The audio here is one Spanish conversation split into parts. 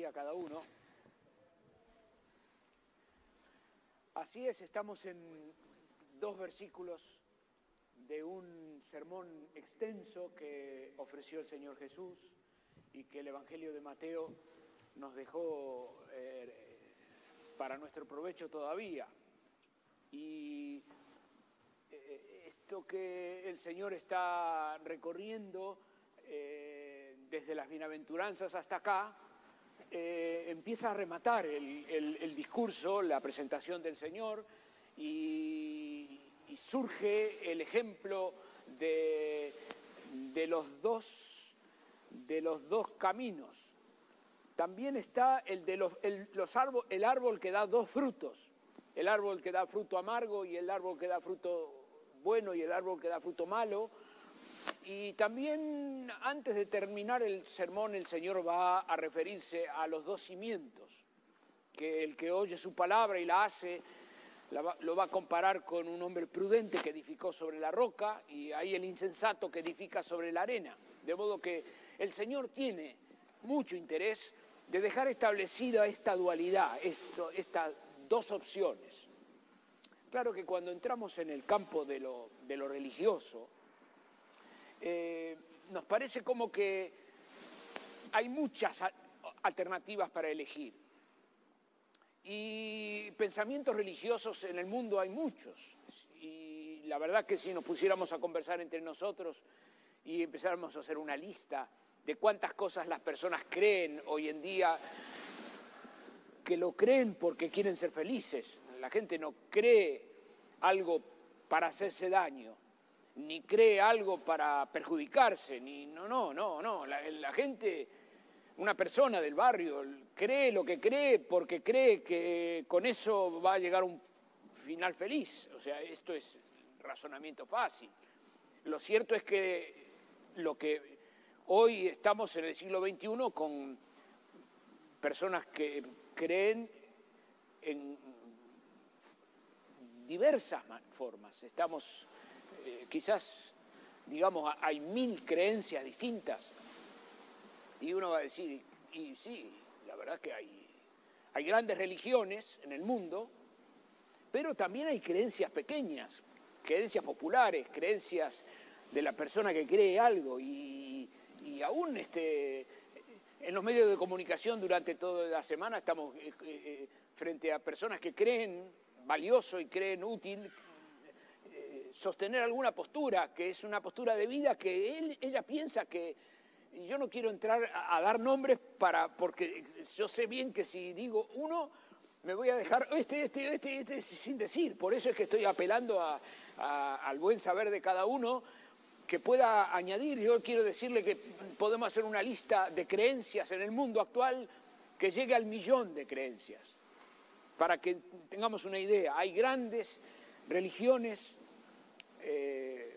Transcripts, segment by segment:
día a cada uno. Así es, estamos en dos versículos de un sermón extenso que ofreció el Señor Jesús y que el Evangelio de Mateo nos dejó eh, para nuestro provecho todavía. Y eh, esto que el Señor está recorriendo eh, desde las bienaventuranzas hasta acá, empieza a rematar el, discurso, la presentación del Señor y, surge el ejemplo de, los dos, los caminos también está el, de los, el, el árbol que da dos frutos, el árbol que da fruto amargo y el árbol que da fruto bueno y el árbol que da fruto malo. Y también antes de terminar el sermón el Señor va a referirse a los dos cimientos, que el que oye su palabra y la hace lo va a comparar con un hombre prudente que edificó sobre la roca y ahí el insensato que edifica sobre la arena. De modo que el Señor tiene mucho interés de dejar establecida esta dualidad, estas dos opciones. Claro que cuando entramos en el campo de lo, religioso, eh, nos parece como que hay muchas alternativas para elegir. Y pensamientos religiosos en el mundo hay muchos. Y la verdad que si nos pusiéramos a conversar entre nosotros y empezáramos a hacer una lista de cuántas cosas las personas creen hoy en día que lo creen porque quieren ser felices. La gente no cree algo para hacerse daño, ni cree algo para perjudicarse, ni no, no, no, no. La, la gente, una persona del barrio, cree lo que cree porque cree que con eso va a llegar un final feliz. O sea, esto es razonamiento fácil. Lo cierto es que lo que Hoy estamos en el siglo XXI con personas que creen en diversas formas. Estamos, eh, quizás, digamos, hay mil creencias distintas. Y uno va a decir, y sí, la verdad que hay, hay grandes religiones en el mundo, pero también hay creencias pequeñas, creencias populares, creencias de la persona que cree algo. Y y aún este, en los medios de comunicación durante toda la semana estamos eh, eh, frente a personas que creen valioso y creen útil sostener alguna postura, que es una postura de vida que él, ella piensa que yo no quiero entrar a, dar nombres para, porque yo sé bien que si digo uno, me voy a dejar este, este, este, este, sin decir. Por eso es que estoy apelando al buen saber de cada uno que pueda añadir. Yo quiero decirle que podemos hacer una lista de creencias en el mundo actual que llegue al millón de creencias. Para que tengamos una idea, hay grandes religiones eh,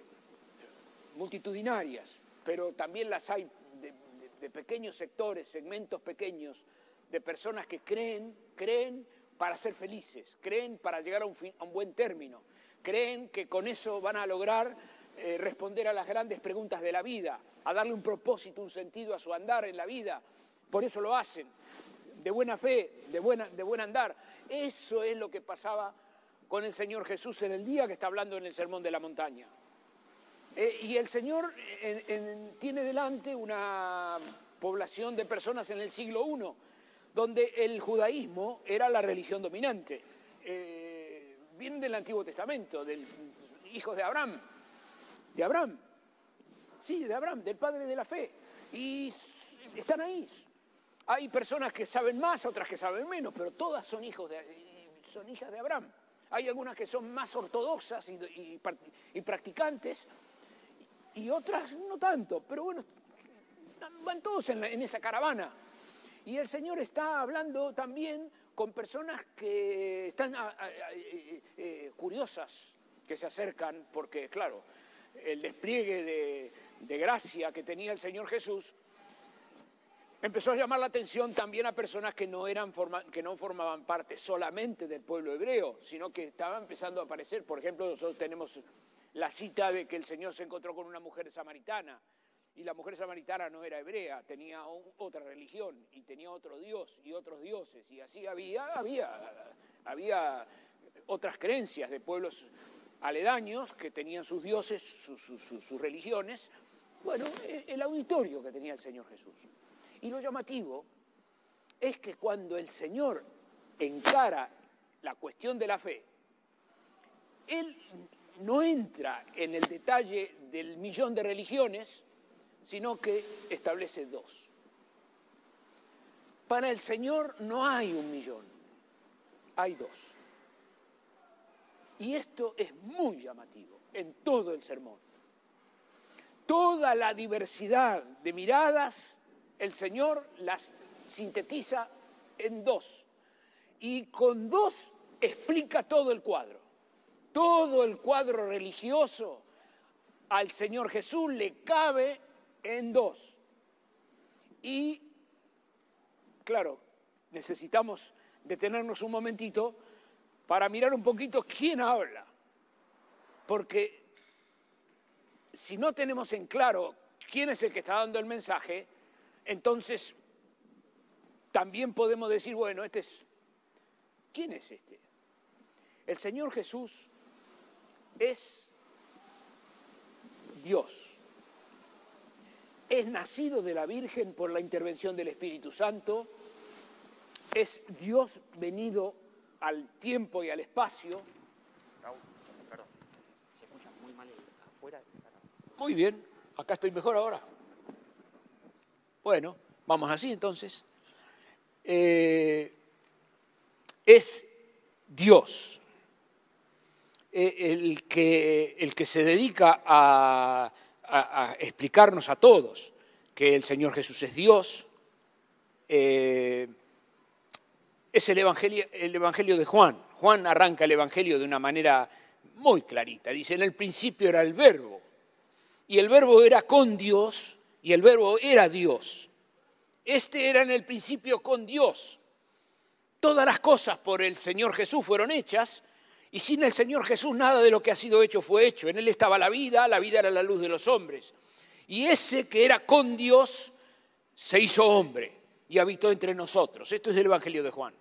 multitudinarias, pero también las hay de, pequeños sectores, segmentos pequeños, de personas que creen, creen para ser felices, creen para llegar a un, buen término, creen que con eso van a lograr eh, responder a las grandes preguntas de la vida, a darle un propósito, un sentido a su andar en la vida. Por eso lo hacen, de buena fe, de buen andar. Eso es lo que pasaba con el Señor Jesús en el día que está hablando en el Sermón de la Montaña. Eh, y el Señor tiene delante una población de personas en el siglo I, donde el judaísmo era la religión dominante. Eh, del Antiguo Testamento, del hijos de Abraham de Abraham. Sí, de Abraham, del padre de la fe. Y están ahí. Hay personas que saben más, otras que saben menos, pero todas son, hijos de, son hijas de Abraham. Hay algunas que son más ortodoxas y, practicantes y otras no tanto, pero bueno, van todos en, esa caravana. Y el Señor está hablando también con personas que están eh, eh, curiosas, que se acercan, porque claro, el despliegue de, gracia que tenía el Señor Jesús, empezó a llamar la atención también a personas que no, eran que no formaban parte solamente del pueblo hebreo, sino que estaban empezando a aparecer. Por ejemplo, nosotros tenemos la cita de que el Señor se encontró con una mujer samaritana y la mujer samaritana no era hebrea, tenía otra religión y tenía otro dios y otros dioses, y así había, había, había otras creencias de pueblos aledaños que tenían sus dioses, sus, religiones. Bueno, e, el auditorio que tenía el Señor Jesús. Y lo llamativo es que cuando el Señor encara la cuestión de la fe, Él no entra en el detalle del millón de religiones, sino que establece dos. Para el Señor no hay un millón, hay dos. Y esto es muy llamativo en todo el sermón. Toda la diversidad de miradas, el Señor las sintetiza en dos. Y con dos explica todo el cuadro. Todo el cuadro religioso al Señor Jesús le cabe en dos. Y, claro, necesitamos detenernos un momentito para mirar un poquito quién habla. Porque si no tenemos en claro quién es el que está dando el mensaje, entonces también podemos decir, bueno, este es... ¿Quién es este? El Señor Jesús es Dios es nacido de la Virgen por la intervención del Espíritu Santo, es Dios venido al tiempo y al espacio. Muy bien, acá estoy mejor ahora. Bueno, vamos así entonces. Eh, es Dios eh, el, que, el que se dedica a explicarnos a todos que el Señor Jesús es Dios. Eh, es el evangelio, el evangelio de Juan. Juan arranca el Evangelio de una manera muy clarita. Dice, en el principio era el verbo, y el verbo era con Dios, y el verbo era Dios. Este era en el principio con Dios. Todas las cosas por el Señor Jesús fueron hechas, y sin el Señor Jesús nada de lo que ha sido hecho fue hecho. En Él estaba la vida, la vida era la luz de los hombres. Y ese que era con Dios se hizo hombre y habitó entre nosotros. Esto es el Evangelio de Juan.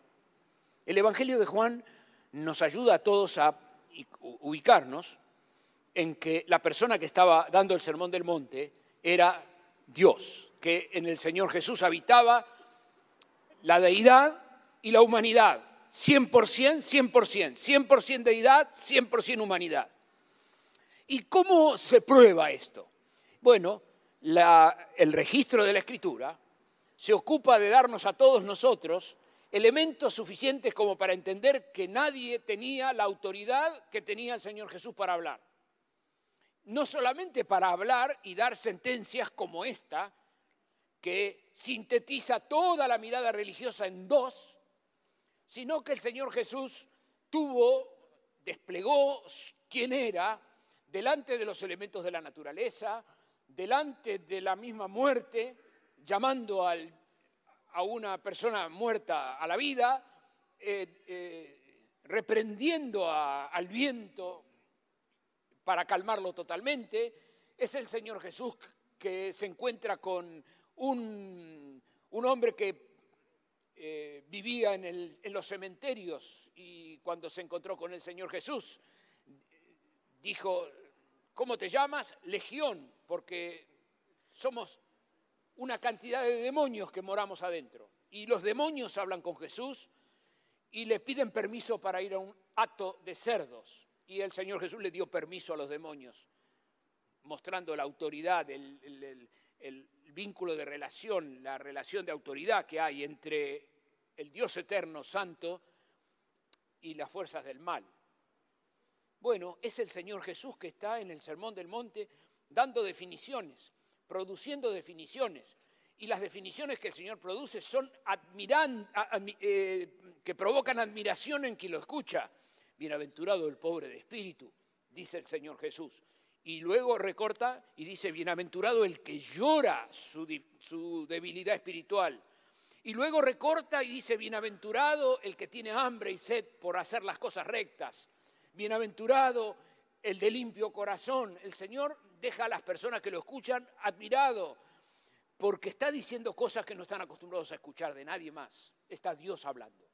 El Evangelio de Juan nos ayuda a todos a ubicarnos en que la persona que estaba dando el sermón del monte era Dios, que en el Señor Jesús habitaba la deidad y la humanidad, 100%, 100%, 100% deidad, 100% humanidad. ¿Y cómo se prueba esto? Bueno, el registro de la escritura se ocupa de darnos a todos nosotros elementos suficientes como para entender que nadie tenía la autoridad que tenía el Señor Jesús para hablar. No solamente para hablar y dar sentencias como esta, que sintetiza toda la mirada religiosa en dos, sino que el Señor Jesús tuvo, desplegó quién era delante de los elementos de la naturaleza, delante de la misma muerte, llamando a una persona muerta a la vida, eh, eh, reprendiendo al viento para calmarlo totalmente. Es el Señor Jesús que se encuentra con un, un hombre que eh, vivía en, los cementerios y cuando se encontró con el Señor Jesús, dijo, ¿cómo te llamas? Legión, porque somos una cantidad de demonios que moramos adentro. Y los demonios hablan con Jesús y le piden permiso para ir a un acto de cerdos. Y el Señor Jesús le dio permiso a los demonios, mostrando la autoridad, el, vínculo de relación, la relación de autoridad que hay entre el Dios eterno, santo, y las fuerzas del mal. Bueno, es el Señor Jesús que está en el Sermón del Monte dando definiciones, produciendo definiciones. Y las definiciones que el Señor produce son eh, que provocan admiración en quien lo escucha. Bienaventurado el pobre de espíritu, dice el Señor Jesús. Y luego recorta y dice, bienaventurado el que llora su debilidad espiritual y luego recorta y dice, bienaventurado el que tiene hambre y sed por hacer las cosas rectas. Bienaventurado el de limpio corazón. El Señor deja a las personas que lo escuchan admirado, porque está diciendo cosas que no están acostumbrados a escuchar de nadie más. Está Dios hablando.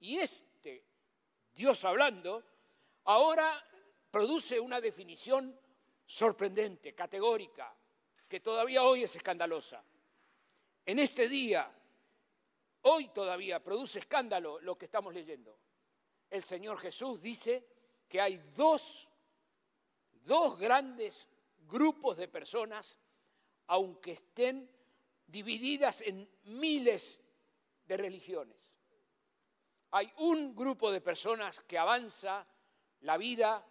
Y este Dios hablando ahora produce una definición sorprendente, categórica, que todavía hoy es escandalosa. En este día, hoy todavía produce escándalo lo que estamos leyendo. El Señor Jesús dice que hay dos, dos grandes grupos de personas, aunque estén divididas en miles de religiones. Hay un grupo de personas que avanza la vida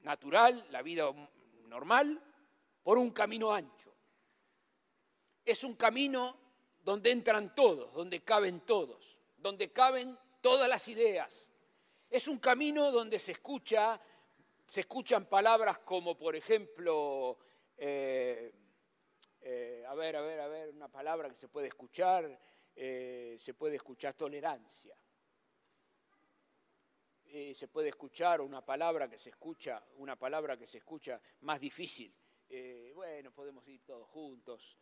natural, la vida normal, por un camino ancho. Es un camino donde entran todos, donde caben todos, donde caben todas las ideas. Es un camino donde se escucha, se escuchan palabras como, por ejemplo, eh, eh, a ver, a ver, a ver, una palabra que se puede escuchar, eh, se puede escuchar tolerancia. se puede escuchar una palabra que se escucha, una palabra que se escucha más difícil. bueno, podemos ir todos juntos.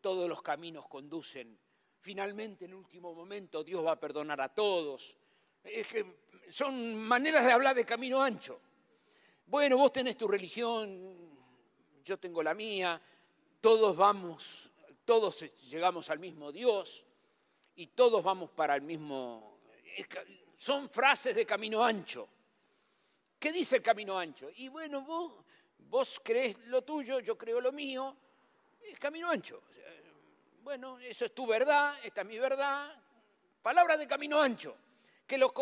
todos los caminos conducen. Finalmente, en último momento, Dios va a perdonar a todos. Es que son maneras de hablar de camino ancho. Bueno, vos tenés tu religión, yo tengo la mía, todos vamos, todos llegamos al mismo Dios y todos vamos para el mismo... Son frases de camino ancho. ¿Qué dice el camino ancho? Y bueno, vos, vos crees lo tuyo, yo creo lo mío, es camino ancho. Bueno, eso es tu verdad, esta es mi verdad. Palabra de camino ancho que lo,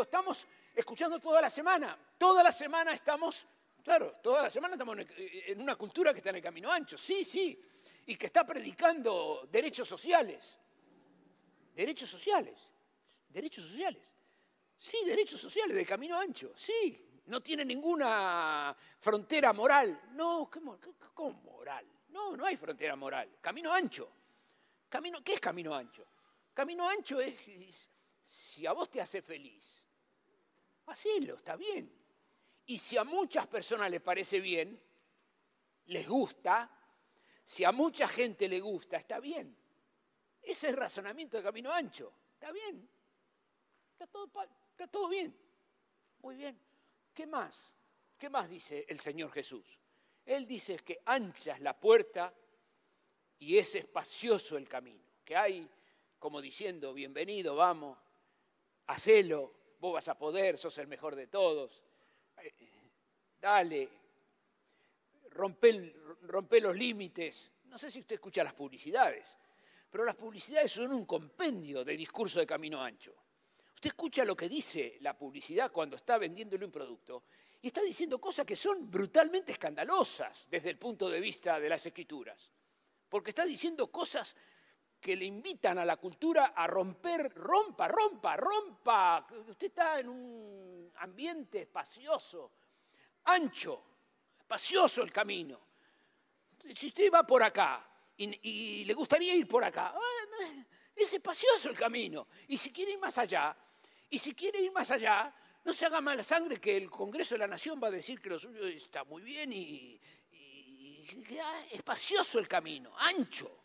estamos escuchando toda la semana. Toda la semana estamos, claro, toda la semana estamos en una cultura que está en el camino ancho, sí, sí, y que está predicando derechos sociales. Derechos sociales, derechos sociales. Sí, derechos sociales de camino ancho, sí. No tiene ninguna frontera moral. No, ¿cómo, moral? No, no hay frontera moral. Camino ancho. Camino, ¿Qué es camino ancho? Camino ancho es si a vos te hace feliz, hacelo, está bien. Y si a muchas personas les parece bien, les gusta, si a mucha gente le gusta, está bien. Ese es el razonamiento de camino ancho. Está bien. Está todo, está todo bien. Muy bien. ¿Qué más? ¿Qué más dice el Señor Jesús? Él dice que ancha es la puerta y es espacioso el camino. Que hay, como diciendo, bienvenido, vamos, hacelo, vos vas a poder, sos el mejor de todos. Eh, dale, rompe, los límites. No sé si usted escucha las publicidades, pero las publicidades son un compendio de discurso de camino ancho. Usted escucha lo que dice la publicidad cuando está vendiéndole un producto y está diciendo cosas que son brutalmente escandalosas desde el punto de vista de las escrituras. Porque está diciendo cosas que le invitan a la cultura a romper, rompa, rompa, rompa. Usted está en un ambiente espacioso, ancho, espacioso el camino. Si usted va por acá y, le gustaría ir por acá, es espacioso el camino. Y si quiere ir más allá, y si quiere ir más allá, no se haga mala sangre que el Congreso de la Nación va a decir que lo suyo está muy bien y, y espacioso el camino, ancho.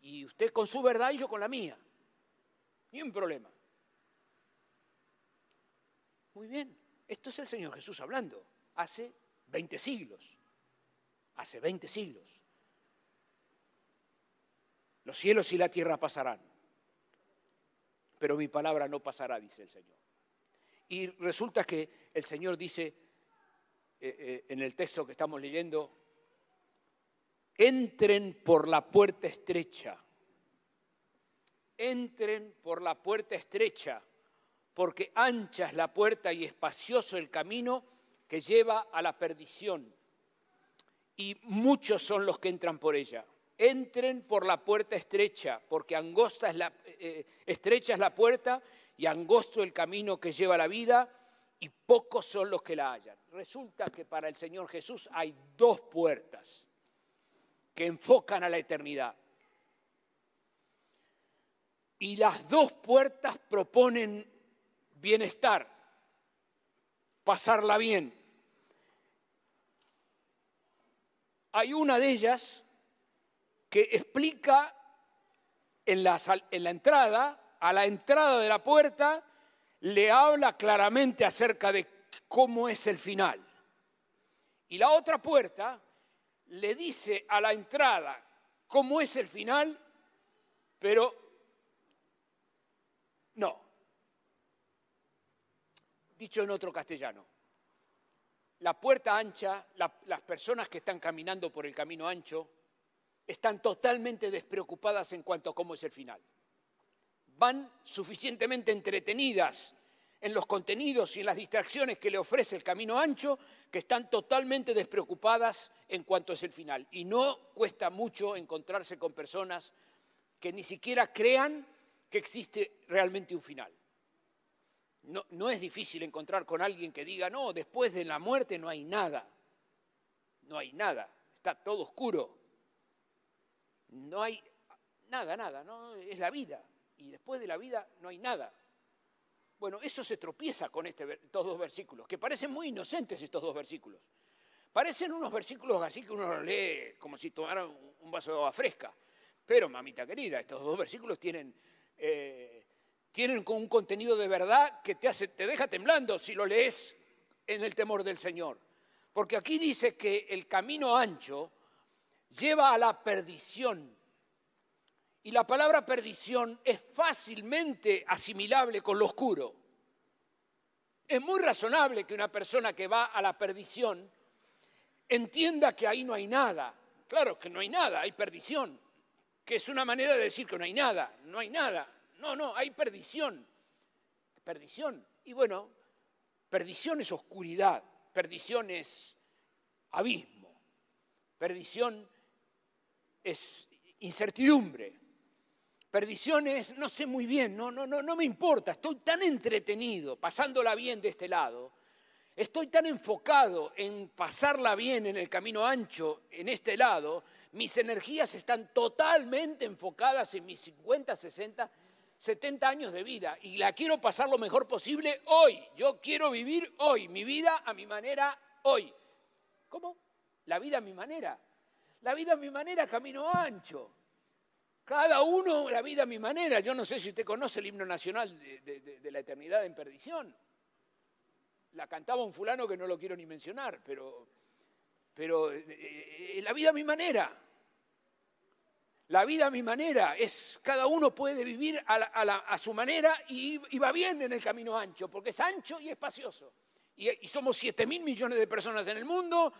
Y usted con su verdad y yo con la mía. Ni un problema. Muy bien, esto es el Señor Jesús hablando. Hace 20 siglos. Hace 20 siglos. Los cielos y la tierra pasarán. Pero mi palabra no pasará, dice el Señor. Y resulta que el Señor dice eh, eh, en el texto que estamos leyendo, entren por la puerta estrecha. Entren por la puerta estrecha, porque ancha es la puerta y espacioso el camino que lleva a la perdición. Y muchos son los que entran por ella. Entren por la puerta estrecha, porque angosta es eh, estrecha es la puerta y angosto el camino que lleva a la vida, y pocos son los que la hallan. Resulta que para el Señor Jesús hay dos puertas que enfocan a la eternidad. Y las dos puertas proponen bienestar. pasarla bien. Hay una de ellas que explica en la, en la entrada, a la entrada de la puerta, le habla claramente acerca de cómo es el final. Y la otra puerta le dice a la entrada cómo es el final, pero no. Dicho en otro castellano, la puerta ancha, las personas que están caminando por el camino ancho, están totalmente despreocupadas en cuanto a cómo es el final. Van suficientemente entretenidas en los contenidos y en las distracciones que le ofrece el camino ancho, que están totalmente despreocupadas en cuanto es el final. Y no cuesta mucho encontrarse con personas que ni siquiera crean que existe realmente un final. No, es difícil encontrar con alguien que diga, no, después de la muerte no hay nada. No hay nada, está todo oscuro. No hay nada, nada, ¿no? es la vida. Y después de la vida no hay nada. Bueno, eso se tropieza con este, estos dos versículos, que parecen muy inocentes estos dos versículos. Parecen unos versículos así que uno los lee como si tomara un vaso de agua fresca. Pero, mamita querida, estos dos versículos tienen, eh, tienen un contenido de verdad que te, te deja temblando si lo lees en el temor del Señor. Porque aquí dice que el camino ancho lleva a la perdición y la palabra perdición es fácilmente asimilable con lo oscuro. Es muy razonable que una persona que va a la perdición entienda que ahí no hay nada. Claro que no hay nada, hay perdición, que es una manera de decir que no hay nada, no hay nada. No, no, hay perdición. Perdición. Y bueno, perdición es oscuridad, perdición es abismo, perdición es incertidumbre. Perdiciones, no sé muy bien, no, no, no, no me importa, estoy tan entretenido pasándola bien de este lado, estoy tan enfocado en pasarla bien en el camino ancho en este lado, mis energías están totalmente enfocadas en mis 50, 60, 70 años de vida y la quiero pasar lo mejor posible hoy. Yo quiero vivir hoy, mi vida a mi manera hoy. ¿Cómo? La vida a mi manera. La vida a mi manera, camino ancho. Cada uno la vida a mi manera. Yo no sé si usted conoce el himno nacional de, la eternidad en perdición. La cantaba un fulano que no lo quiero ni mencionar, pero, pero eh, eh, la vida a mi manera. La vida a mi manera es, cada uno puede vivir a, su manera y, va bien en el camino ancho, porque es ancho y espacioso. Y, somos 7 mil millones de personas en el mundo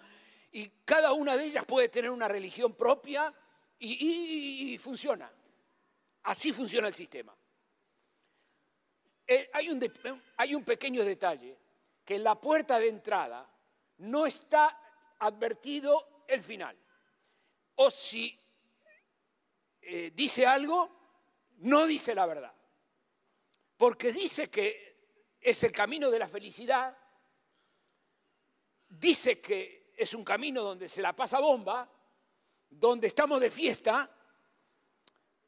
y cada una de ellas puede tener una religión propia y, funciona. Así funciona el sistema. Eh, hay, un hay un pequeño detalle, que en la puerta de entrada no está advertido el final. O si eh, dice algo, no dice la verdad. Porque dice que es el camino de la felicidad, dice que es un camino donde se la pasa bomba, donde estamos de fiesta,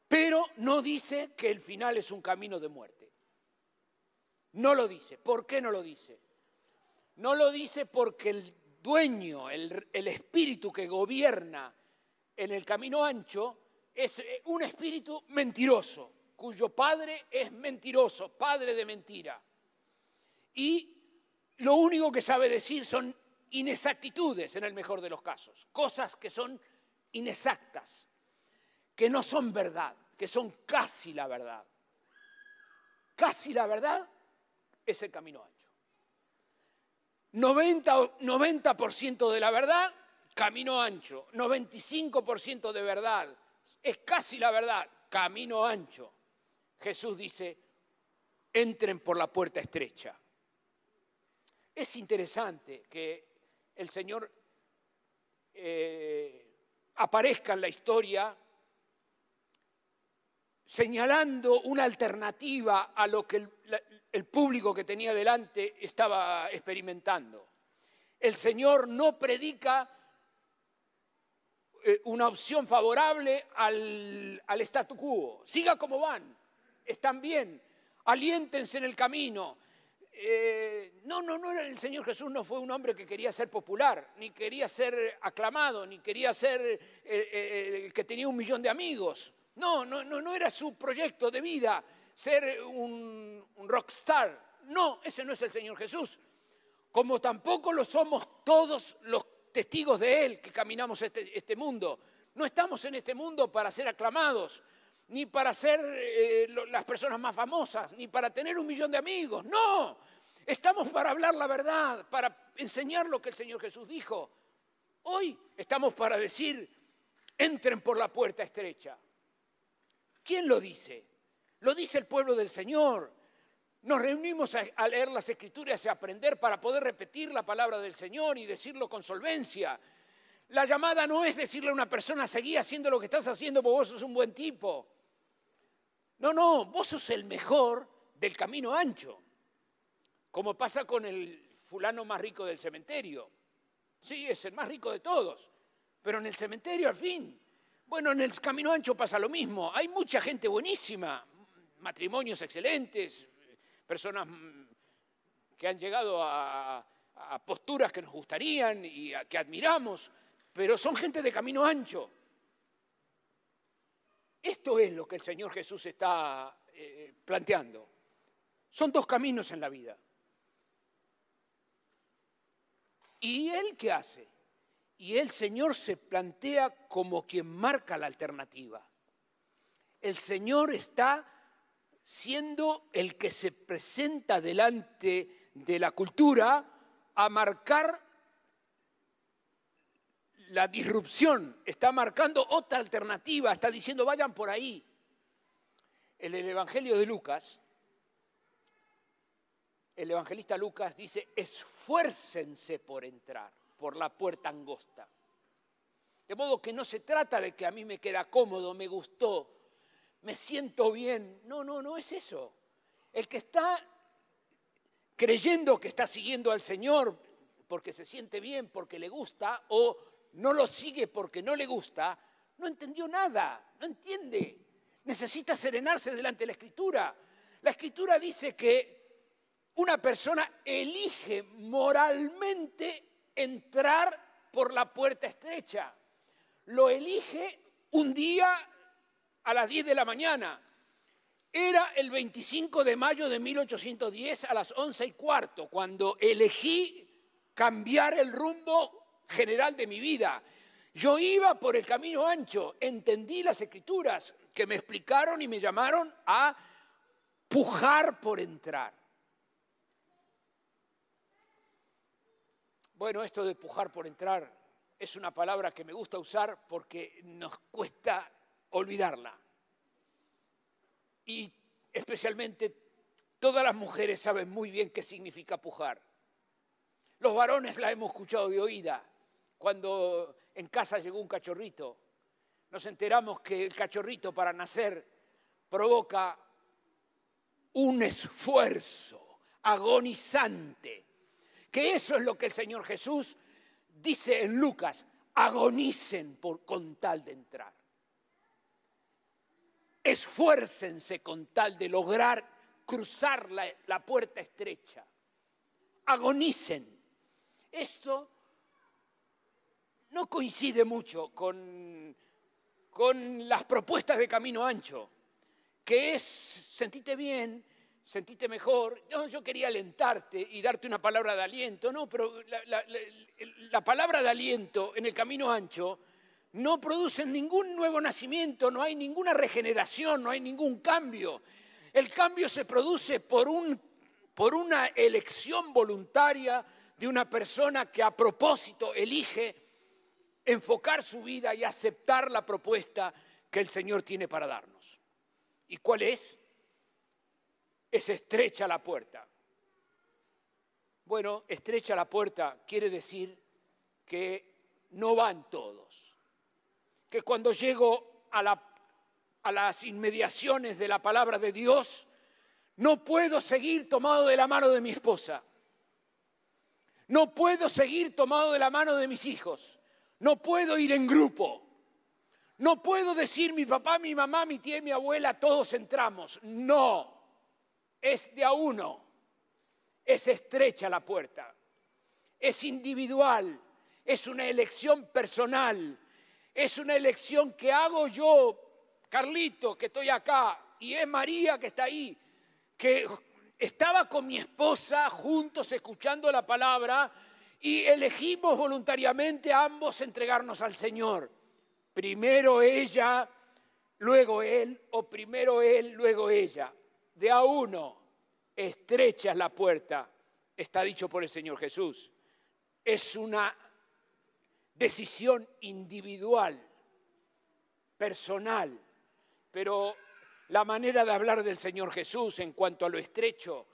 pero no dice que el final es un camino de muerte. No lo dice. ¿Por qué no lo dice? No lo dice porque el dueño, el, espíritu que gobierna en el camino ancho, es eh, un espíritu mentiroso, cuyo padre es mentiroso, padre de mentira. Y lo único que sabe decir son inexactitudes en el mejor de los casos, cosas que son inexactas, que no son verdad, que son casi la verdad. Casi la verdad es el camino ancho. 90%, 90 de la verdad, camino ancho. 95% de verdad, es casi la verdad, camino ancho. Jesús dice, entren por la puerta estrecha. Es interesante que el Señor eh, aparezca en la historia señalando una alternativa a lo que el, público que tenía delante estaba experimentando. El Señor no predica eh, una opción favorable al, al statu quo. Siga como van, están bien, aliéntense en el camino, eh, no, no, no, el Señor Jesús no fue un hombre que quería ser popular, ni quería ser aclamado, ni quería ser el eh, que tenía un millón de amigos. No, no, no, no era su proyecto de vida ser un, rockstar. No, ese no es el Señor Jesús. Como tampoco lo somos todos los testigos de Él que caminamos este, este mundo. No estamos en este mundo para ser aclamados, ni para ser eh, las personas más famosas, ni para tener un millón de amigos. No, estamos para hablar la verdad, para enseñar lo que el Señor Jesús dijo. Hoy estamos para decir, entren por la puerta estrecha. ¿Quién lo dice? Lo dice el pueblo del Señor. Nos reunimos a, leer las escrituras y a aprender para poder repetir la palabra del Señor y decirlo con solvencia. La llamada no es decirle a una persona, seguí haciendo lo que estás haciendo porque vos sos un buen tipo. No, no, vos sos el mejor del camino ancho, como pasa con el fulano más rico del cementerio. Sí, es el más rico de todos, pero en el cementerio al fin bueno, en el Camino Ancho pasa lo mismo. Hay mucha gente buenísima, matrimonios excelentes, personas mm, que han llegado a, posturas que nos gustarían y que admiramos, pero son gente de camino ancho. Esto es lo que el Señor Jesús está eh, planteando. Son dos caminos en la vida. ¿Y Él qué hace? y el Señor se plantea como quien marca la alternativa. El Señor está siendo el que se presenta delante de la cultura a marcar la disrupción, está marcando otra alternativa, está diciendo vayan por ahí. En el Evangelio de Lucas, el evangelista Lucas dice, esfuércense por entrar por la puerta angosta. De modo que no se trata de que a mí me queda cómodo, me gustó, me siento bien. No, no, no es eso. El que está creyendo que está siguiendo al Señor porque se siente bien, porque le gusta, o no lo sigue porque no le gusta, no entendió nada, no entiende. Necesita serenarse delante de la Escritura. La Escritura dice que una persona elige moralmente entrar por la puerta estrecha. Lo elige un día a las 10 de la mañana. Era el 25 de mayo de 1810 a las 11 y cuarto, cuando elegí cambiar el rumbo general de mi vida. Yo iba por el camino ancho, entendí las escrituras que me explicaron y me llamaron a pujar por entrar. Bueno, esto de pujar por entrar es una palabra que me gusta usar porque nos cuesta olvidarla. Y especialmente todas las mujeres saben muy bien qué significa pujar. Los varones la hemos escuchado de oída. Cuando en casa llegó un cachorrito, nos enteramos que el cachorrito para nacer provoca un esfuerzo agonizante que eso es lo que el Señor Jesús dice en Lucas, agonicen por, con tal de entrar. Esfuércense con tal de lograr cruzar la, puerta estrecha. Agonicen. Esto no coincide mucho con, con las propuestas de camino ancho, que es sentite bien, sentiste mejor. yo quería alentarte y darte una palabra de aliento, no, pero la, palabra de aliento en el camino ancho no produce ningún nuevo nacimiento, no hay ninguna regeneración, no hay ningún cambio. El cambio se produce por, un, por una elección voluntaria de una persona que a propósito elige enfocar su vida y aceptar la propuesta que el Señor tiene para darnos. ¿Y cuál es? es estrecha la puerta. Bueno, estrecha la puerta quiere decir que no van todos. Que cuando llego a, a las inmediaciones de la palabra de Dios, no puedo seguir tomado de la mano de mi esposa. No puedo seguir tomado de la mano de mis hijos. No puedo ir en grupo. No puedo decir mi papá, mi mamá, mi tía y mi abuela, todos entramos. No es de a uno. es estrecha la puerta, es individual, es una elección personal, es una elección que hago yo, Carlito, que estoy acá, y es María que está ahí, que estaba con mi esposa juntos escuchando la palabra y elegimos voluntariamente ambos entregarnos al Señor. Primero ella, luego él, o primero él, luego ella. De a uno, estrecha es la puerta, está dicho por el Señor Jesús. Es una decisión individual, personal, pero la manera de hablar del Señor Jesús en cuanto a lo estrecho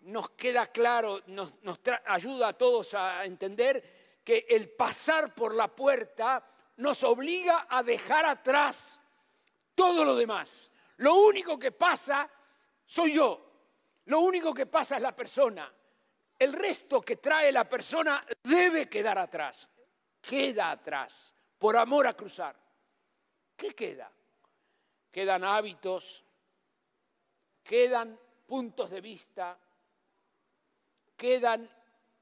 nos queda claro, nos, ayuda a todos a entender que el pasar por la puerta nos obliga a dejar atrás todo lo demás. Lo único que pasa soy yo, lo único que pasa es la persona. El resto que trae la persona debe quedar atrás queda atrás por amor a cruzar. ¿Qué queda? Quedan hábitos, quedan puntos de vista, quedan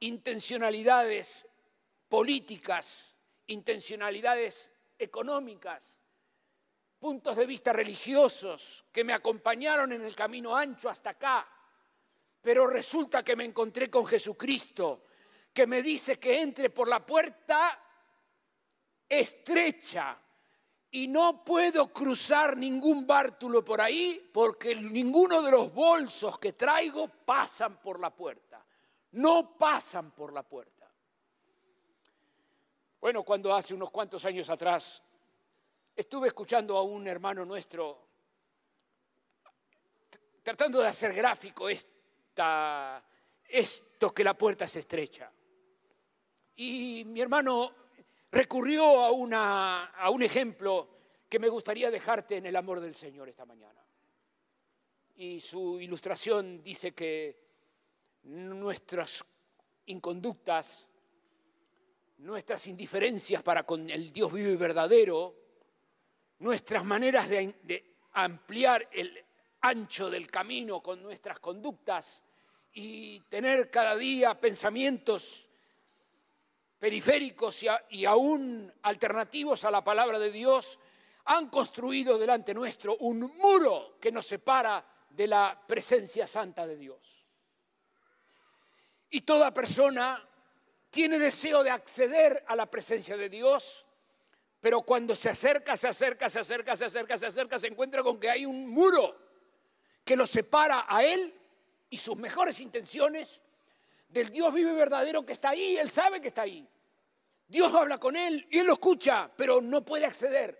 intencionalidades políticas, intencionalidades económicas, puntos de vista religiosos que me acompañaron en el camino ancho hasta acá. Pero resulta que me encontré con Jesucristo, que me dice que entre por la puerta estrecha y no puedo cruzar ningún bártulo por ahí porque ninguno de los bolsos que traigo pasan por la puerta. No pasan por la puerta. Bueno, cuando hace unos cuantos años atrás estuve escuchando a un hermano nuestro tratando de hacer gráfico esta, esto que la puerta se estrecha. Y mi hermano recurrió a, un ejemplo que me gustaría dejarte en el amor del Señor esta mañana. Y su ilustración dice que nuestras inconductas, nuestras indiferencias para con el Dios vivo y verdadero, nuestras maneras de ampliar el ancho del camino con nuestras conductas y tener cada día pensamientos periféricos y, aún alternativos a la palabra de Dios, han construido delante nuestro un muro que nos separa de la presencia santa de Dios. Y toda persona tiene deseo de acceder a la presencia de Dios, pero cuando se acerca, se acerca, se acerca, se acerca, se acerca, se encuentra con que hay un muro que lo separa a Él y sus mejores intenciones del Dios vivo y verdadero que está ahí, Él sabe que está ahí. Dios habla con él y él lo escucha, pero no puede acceder.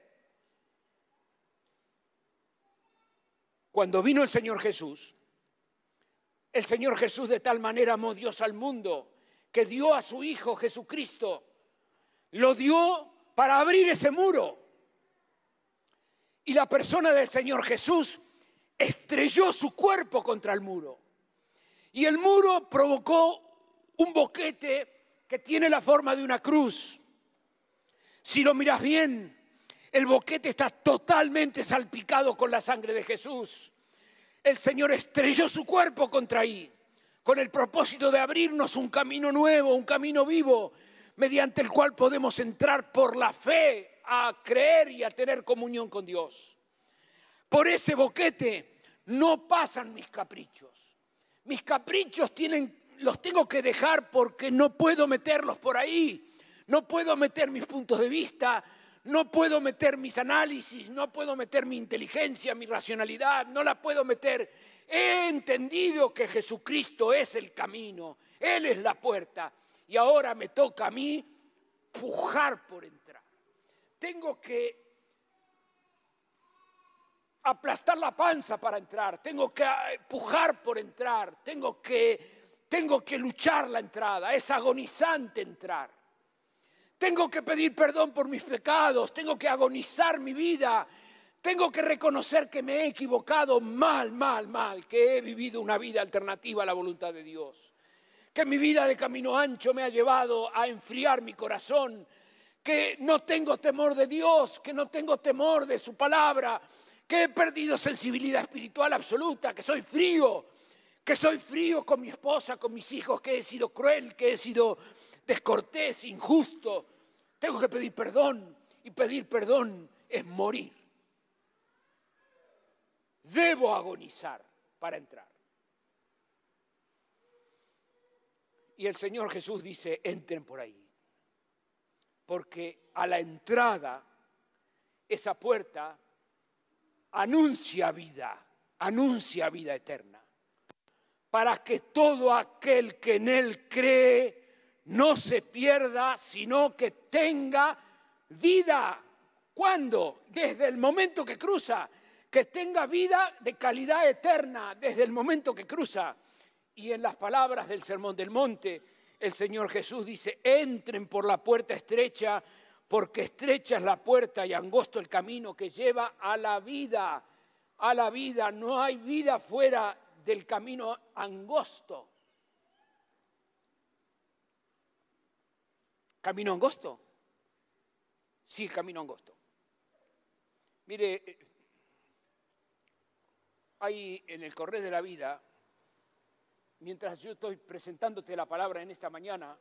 Cuando vino el Señor Jesús, el Señor Jesús de tal manera amó Dios al mundo que dio a su Hijo Jesucristo, lo dio para abrir ese muro. Y la persona del Señor Jesús estrelló su cuerpo contra el muro. Y el muro provocó un boquete que tiene la forma de una cruz. Si lo miras bien, el boquete está totalmente salpicado con la sangre de Jesús. El Señor estrelló su cuerpo contra ahí, con el propósito de abrirnos un camino nuevo, un camino vivo, mediante el cual podemos entrar por la fe a creer y a tener comunión con Dios. Por ese boquete no pasan mis caprichos. Mis caprichos tienen los tengo que dejar porque no puedo meterlos por ahí. No puedo meter mis puntos de vista, no puedo meter mis análisis, no puedo meter mi inteligencia, mi racionalidad, no la puedo meter. He entendido que Jesucristo es el camino, Él es la puerta y ahora me toca a mí pujar por entrar. Tengo que aplastar la panza para entrar, tengo que pujar por entrar, tengo que tengo que luchar la entrada, es agonizante entrar. Tengo que pedir perdón por mis pecados, tengo que agonizar mi vida, tengo que reconocer que me he equivocado mal, mal, mal, que he vivido una vida alternativa a la voluntad de Dios, que mi vida de camino ancho me ha llevado a enfriar mi corazón, que no tengo temor de Dios, que no tengo temor de su palabra, que he perdido sensibilidad espiritual absoluta, que soy frío, que soy frío con mi esposa, con mis hijos, que he sido cruel, que he sido descortés, injusto. Tengo que pedir perdón y pedir perdón es morir. Debo agonizar para entrar. Y el Señor Jesús dice, entren por ahí. Porque a la entrada, esa puerta anuncia vida, anuncia vida eterna. Para que todo aquel que en Él cree no se pierda, sino que tenga vida. ¿Cuándo? Desde el momento que cruza. Que tenga vida de calidad eterna desde el momento que cruza. Y en las palabras del Sermón del Monte, el Señor Jesús dice, entren por la puerta estrecha, porque estrecha es la puerta y angosto el camino que lleva a la vida. A la vida, no hay vida fuera del camino angosto. ¿Camino angosto? Sí, camino angosto. Mire, eh, hay en el correr de la vida mientras yo estoy presentándote la palabra en esta mañana,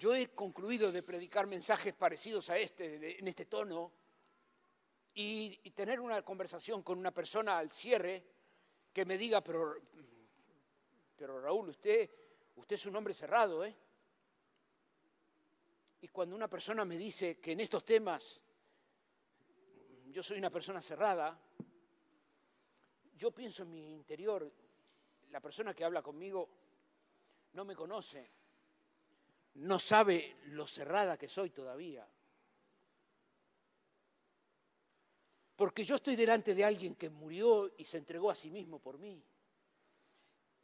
yo he concluido de predicar mensajes parecidos a este, en este tono, y, tener una conversación con una persona al cierre que me diga, pero, pero Raúl, usted, usted es un hombre cerrado, ¿eh? Y cuando una persona me dice que en estos temas yo soy una persona cerrada, yo pienso en mi interior, la persona que habla conmigo no me conoce, no sabe lo cerrada que soy todavía. Porque yo estoy delante de alguien que murió y se entregó a sí mismo por mí.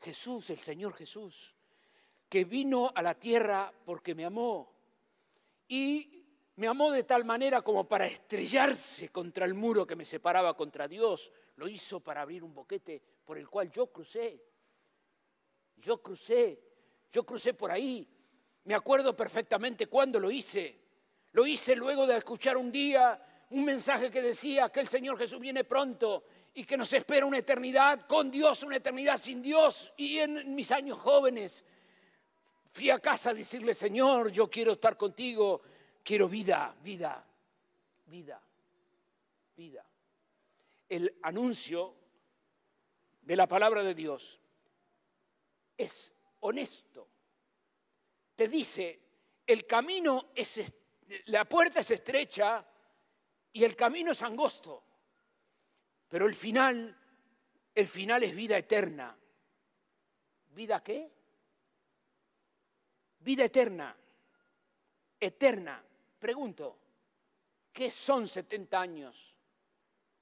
Jesús, el Señor Jesús, que vino a la tierra porque me amó y me amó de tal manera como para estrellarse contra el muro que me separaba contra Dios. Lo hizo para abrir un boquete por el cual yo crucé. Yo crucé, yo crucé por ahí. Me acuerdo perfectamente cuándo lo hice. Lo hice luego de escuchar un día un mensaje que decía que el Señor Jesús viene pronto y que nos espera una eternidad con Dios, una eternidad sin Dios. Y en mis años jóvenes fui a casa a decirle, Señor, yo quiero estar contigo, quiero vida, vida, vida, vida. El anuncio de la palabra de Dios es honesto. Te dice, el camino es, la puerta es estrecha y el camino es angosto, pero el final, el final es vida eterna. ¿Vida qué? Vida eterna, eterna. Pregunto, ¿qué son 70 años?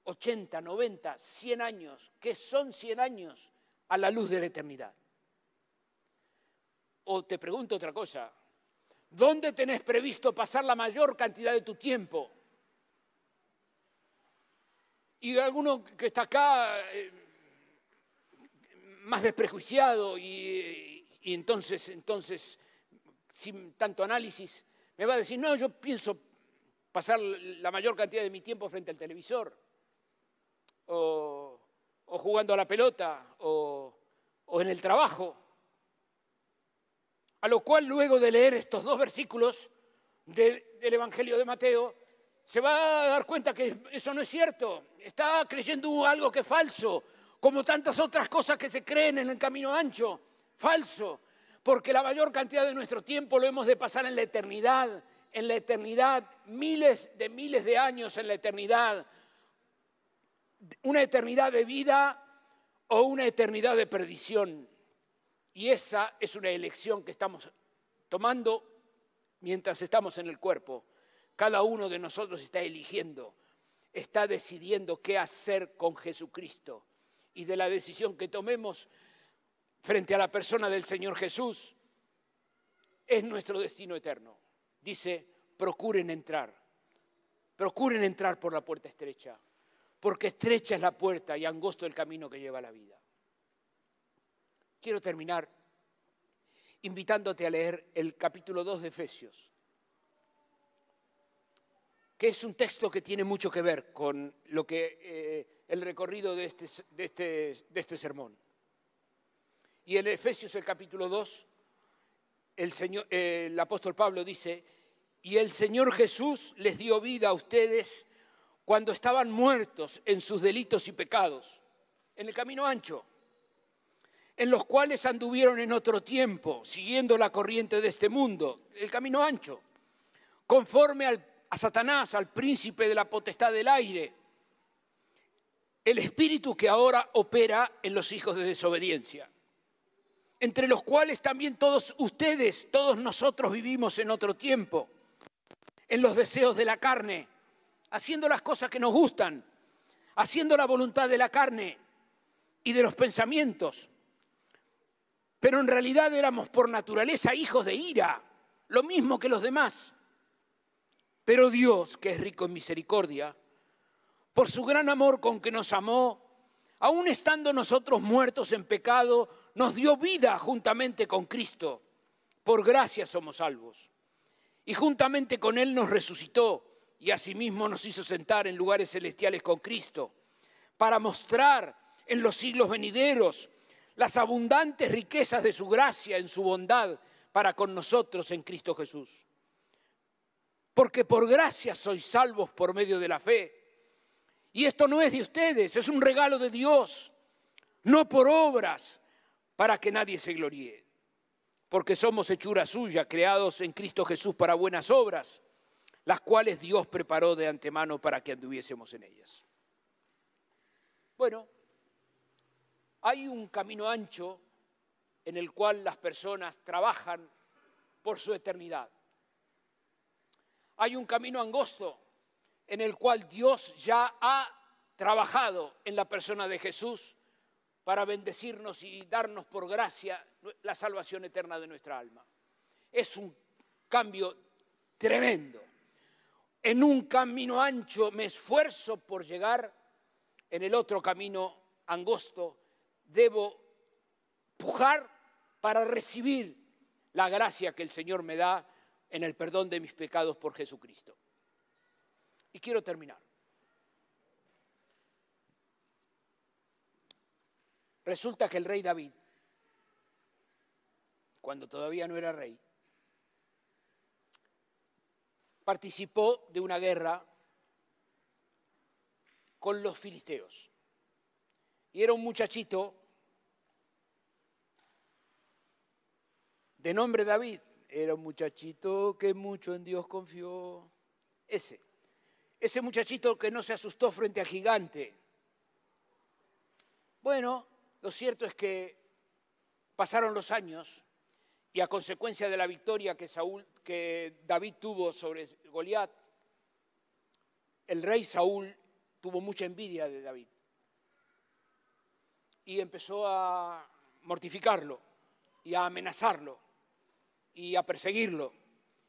80, 90, 100 años. ¿Qué son 100 años a la luz de la eternidad? O te pregunto otra cosa, ¿dónde tenés previsto pasar la mayor cantidad de tu tiempo? Y alguno que está acá eh, más desprejuiciado y, entonces, entonces, sin tanto análisis, me va a decir, no, yo pienso pasar la mayor cantidad de mi tiempo frente al televisor, o, jugando a la pelota, o en el trabajo. A lo cual luego de leer estos dos versículos del Evangelio de Mateo, se va a dar cuenta que eso no es cierto. Está creyendo algo que es falso, como tantas otras cosas que se creen en el camino ancho. Falso, porque la mayor cantidad de nuestro tiempo lo hemos de pasar en la eternidad, en la eternidad, miles de miles de años en la eternidad. Una eternidad de vida o una eternidad de perdición. Y esa es una elección que estamos tomando mientras estamos en el cuerpo. Cada uno de nosotros está eligiendo, está decidiendo qué hacer con Jesucristo. Y de la decisión que tomemos frente a la persona del Señor Jesús, es nuestro destino eterno. Dice, procuren entrar, procuren entrar por la puerta estrecha, porque estrecha es la puerta y angosto el camino que lleva a la vida. Quiero terminar invitándote a leer el capítulo 2 de Efesios, que es un texto que tiene mucho que ver con lo que, eh, el recorrido de este, de, este, de este sermón. Y en Efesios el capítulo 2, el, Señor, eh, el apóstol Pablo dice, y el Señor Jesús les dio vida a ustedes cuando estaban muertos en sus delitos y pecados, en el camino ancho, en los cuales anduvieron en otro tiempo, siguiendo la corriente de este mundo, el camino ancho, conforme a Satanás, al príncipe de la potestad del aire, el espíritu que ahora opera en los hijos de desobediencia entre los cuales también todos ustedes, todos nosotros vivimos en otro tiempo, en los deseos de la carne, haciendo las cosas que nos gustan, haciendo la voluntad de la carne y de los pensamientos. Pero en realidad éramos por naturaleza hijos de ira, lo mismo que los demás. Pero Dios, que es rico en misericordia, por su gran amor con que nos amó, aun estando nosotros muertos en pecado, nos dio vida juntamente con Cristo. Por gracia somos salvos. Y juntamente con Él nos resucitó y asimismo nos hizo sentar en lugares celestiales con Cristo, para mostrar en los siglos venideros las abundantes riquezas de su gracia en su bondad para con nosotros en Cristo Jesús. Porque por gracia sois salvos por medio de la fe y esto no es de ustedes, es un regalo de Dios, no por obras, para que nadie se gloríe. Porque somos hechura suya, creados en Cristo Jesús para buenas obras, las cuales Dios preparó de antemano para que anduviésemos en ellas. Bueno, hay un camino ancho en el cual las personas trabajan por su eternidad. Hay un camino angosto en el cual Dios ya ha trabajado en la persona de Jesús para bendecirnos y darnos por gracia la salvación eterna de nuestra alma. Es un cambio tremendo. En un camino ancho me esfuerzo por llegar, en el otro camino angosto debo pujar para recibir la gracia que el Señor me da en el perdón de mis pecados por Jesucristo. Y quiero terminar. Resulta que el rey David, cuando todavía no era rey, participó de una guerra con los filisteos. Y era un muchachito de nombre David. Era un muchachito que mucho en Dios confió. Ese. Ese muchachito que no se asustó frente a gigante. Bueno, lo cierto es que pasaron los años y a consecuencia de la victoria que, Saúl, que David tuvo sobre Goliat, el rey Saúl tuvo mucha envidia de David y empezó a mortificarlo y a amenazarlo y a perseguirlo.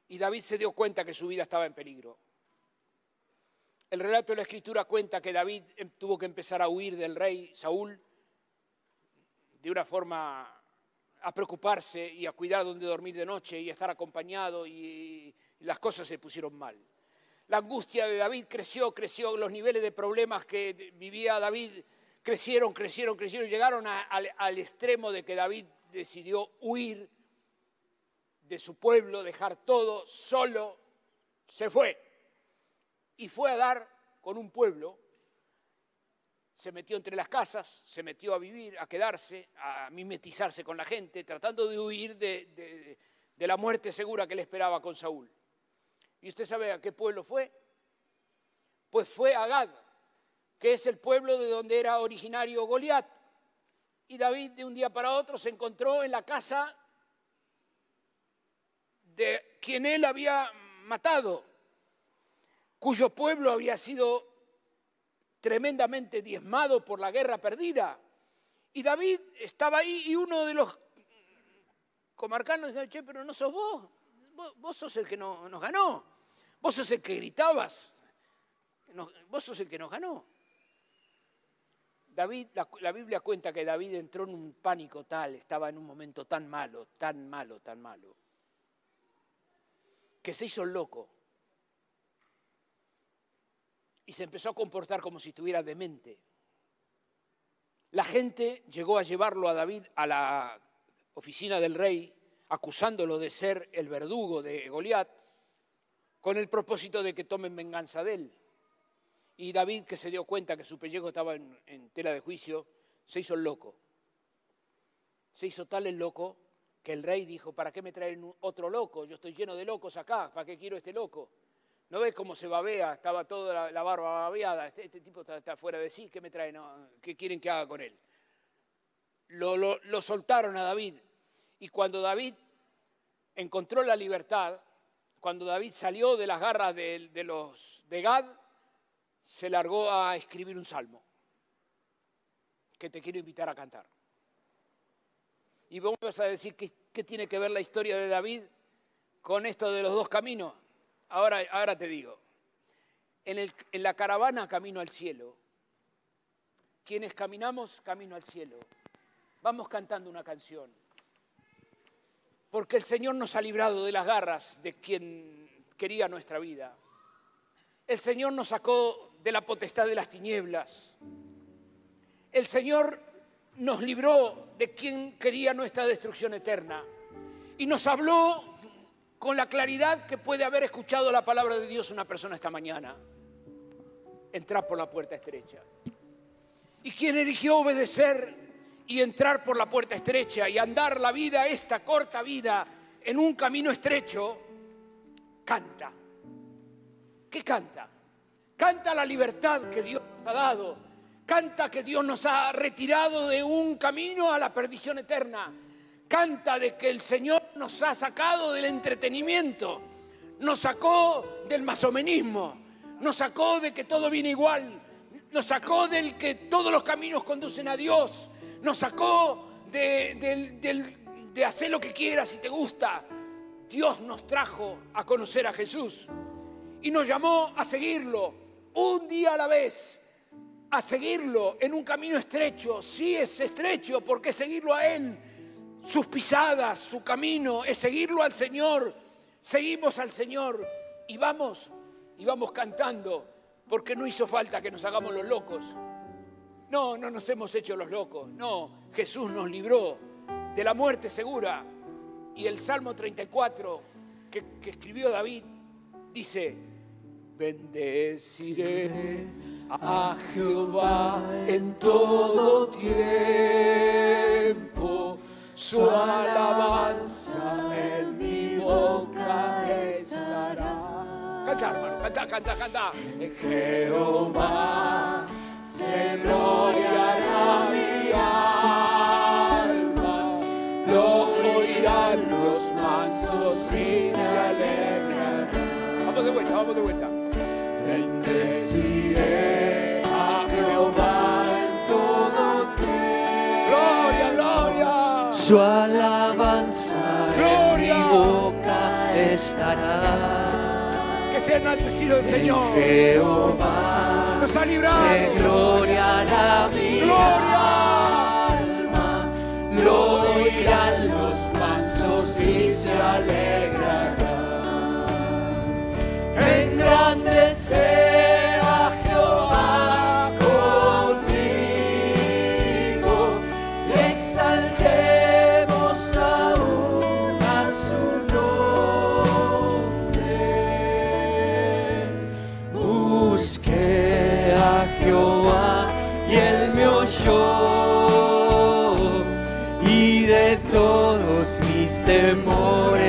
Y David se dio cuenta que su vida estaba en peligro. El relato de la escritura cuenta que David em, tuvo que empezar a huir del rey Saúl de una forma a preocuparse y a cuidar dónde dormir de noche y a estar acompañado y, las cosas se pusieron mal. La angustia de David creció, creció, los niveles de problemas que vivía David crecieron, crecieron, crecieron, llegaron al extremo de que David decidió huir de su pueblo, dejar todo solo, se fue y fue a dar con un pueblo, se metió entre las casas, se metió a vivir, a quedarse, a mimetizarse con la gente, tratando de huir de, la muerte segura que le esperaba con Saúl. ¿Y usted sabe a qué pueblo fue? Pues fue a Gad, que es el pueblo de donde era originario Goliat. Y David de un día para otro se encontró en la casa de quien él había matado cuyo pueblo había sido tremendamente diezmado por la guerra perdida. Y David estaba ahí y uno de los comarcanos decía, che, pero no sos vos, vos, sos el que nos ganó, vos sos el que gritabas, vos sos el que nos ganó. David, la Biblia cuenta que David entró en un pánico tal, estaba en un momento tan malo, tan malo, tan malo, que se hizo loco y se empezó a comportar como si estuviera demente. La gente llegó a llevarlo a David a la oficina del rey acusándolo de ser el verdugo de Goliat, con el propósito de que tomen venganza de él. Y David, que se dio cuenta que su pellejo estaba en, tela de juicio, se hizo loco. Se hizo tal el loco que el rey dijo, ¿para qué me traen otro loco? Yo estoy lleno de locos acá, ¿para qué quiero este loco? ¿No ves cómo se babea? Estaba toda la, barba babeada. Este, este tipo está, fuera de sí. ¿Qué me traen? ¿Qué quieren que haga con él? lo soltaron a David. Y cuando David encontró la libertad, cuando David salió de las garras de, los de Gad, se largó a escribir un salmo que te quiero invitar a cantar. Y vamos a decir qué, tiene que ver la historia de David con esto de los dos caminos. Ahora, ahora te digo, en, en la caravana camino al cielo, quienes caminamos camino al cielo, vamos cantando una canción porque el Señor nos ha librado de las garras de quien quería nuestra vida. El Señor nos sacó de la potestad de las tinieblas. El Señor nos libró de quien quería nuestra destrucción eterna. Y nos habló con la claridad que puede haber escuchado la palabra de Dios una persona esta mañana. Entrar por la puerta estrecha. Y quien eligió obedecer y entrar por la puerta estrecha y andar la vida, esta corta vida, en un camino estrecho, canta. ¿Qué canta? Canta la libertad que Dios ha dado. Canta que Dios nos ha retirado de un camino a la perdición eterna. Canta de que el Señor nos ha sacado del entretenimiento. Nos sacó del masomenismo. Nos sacó de que todo viene igual. Nos sacó del que todos los caminos conducen a Dios nos sacó de, hacer lo que quieras si te gusta. Dios nos trajo a conocer a Jesús y nos llamó a seguirlo un día a la vez, a seguirlo en un camino estrecho. Sí es estrecho porque seguirlo a Él, sus pisadas, su camino, es seguirlo al Señor. Seguimos al Señor y vamos, y vamos cantando porque no hizo falta que nos hagamos los locos. No, no nos hemos hecho los locos. No, Jesús nos libró de la muerte segura. Y el Salmo 34 que, escribió David dice, bendeciré a Jehová en todo tiempo. Su alabanza en mi boca estará. Canta, hermano, canta, canta, canta. Jehová se gloriará mi alma, lo oirán los mansos y se alegrarán. Vamos de vuelta, vamos de vuelta. Bendeciré Su alabanza en mi boca estará. Que sea enaltecido el Señor. Jehová nos ha librado. Se gloriará mi alma, lo oirán los mansos y se alegrarán. Temores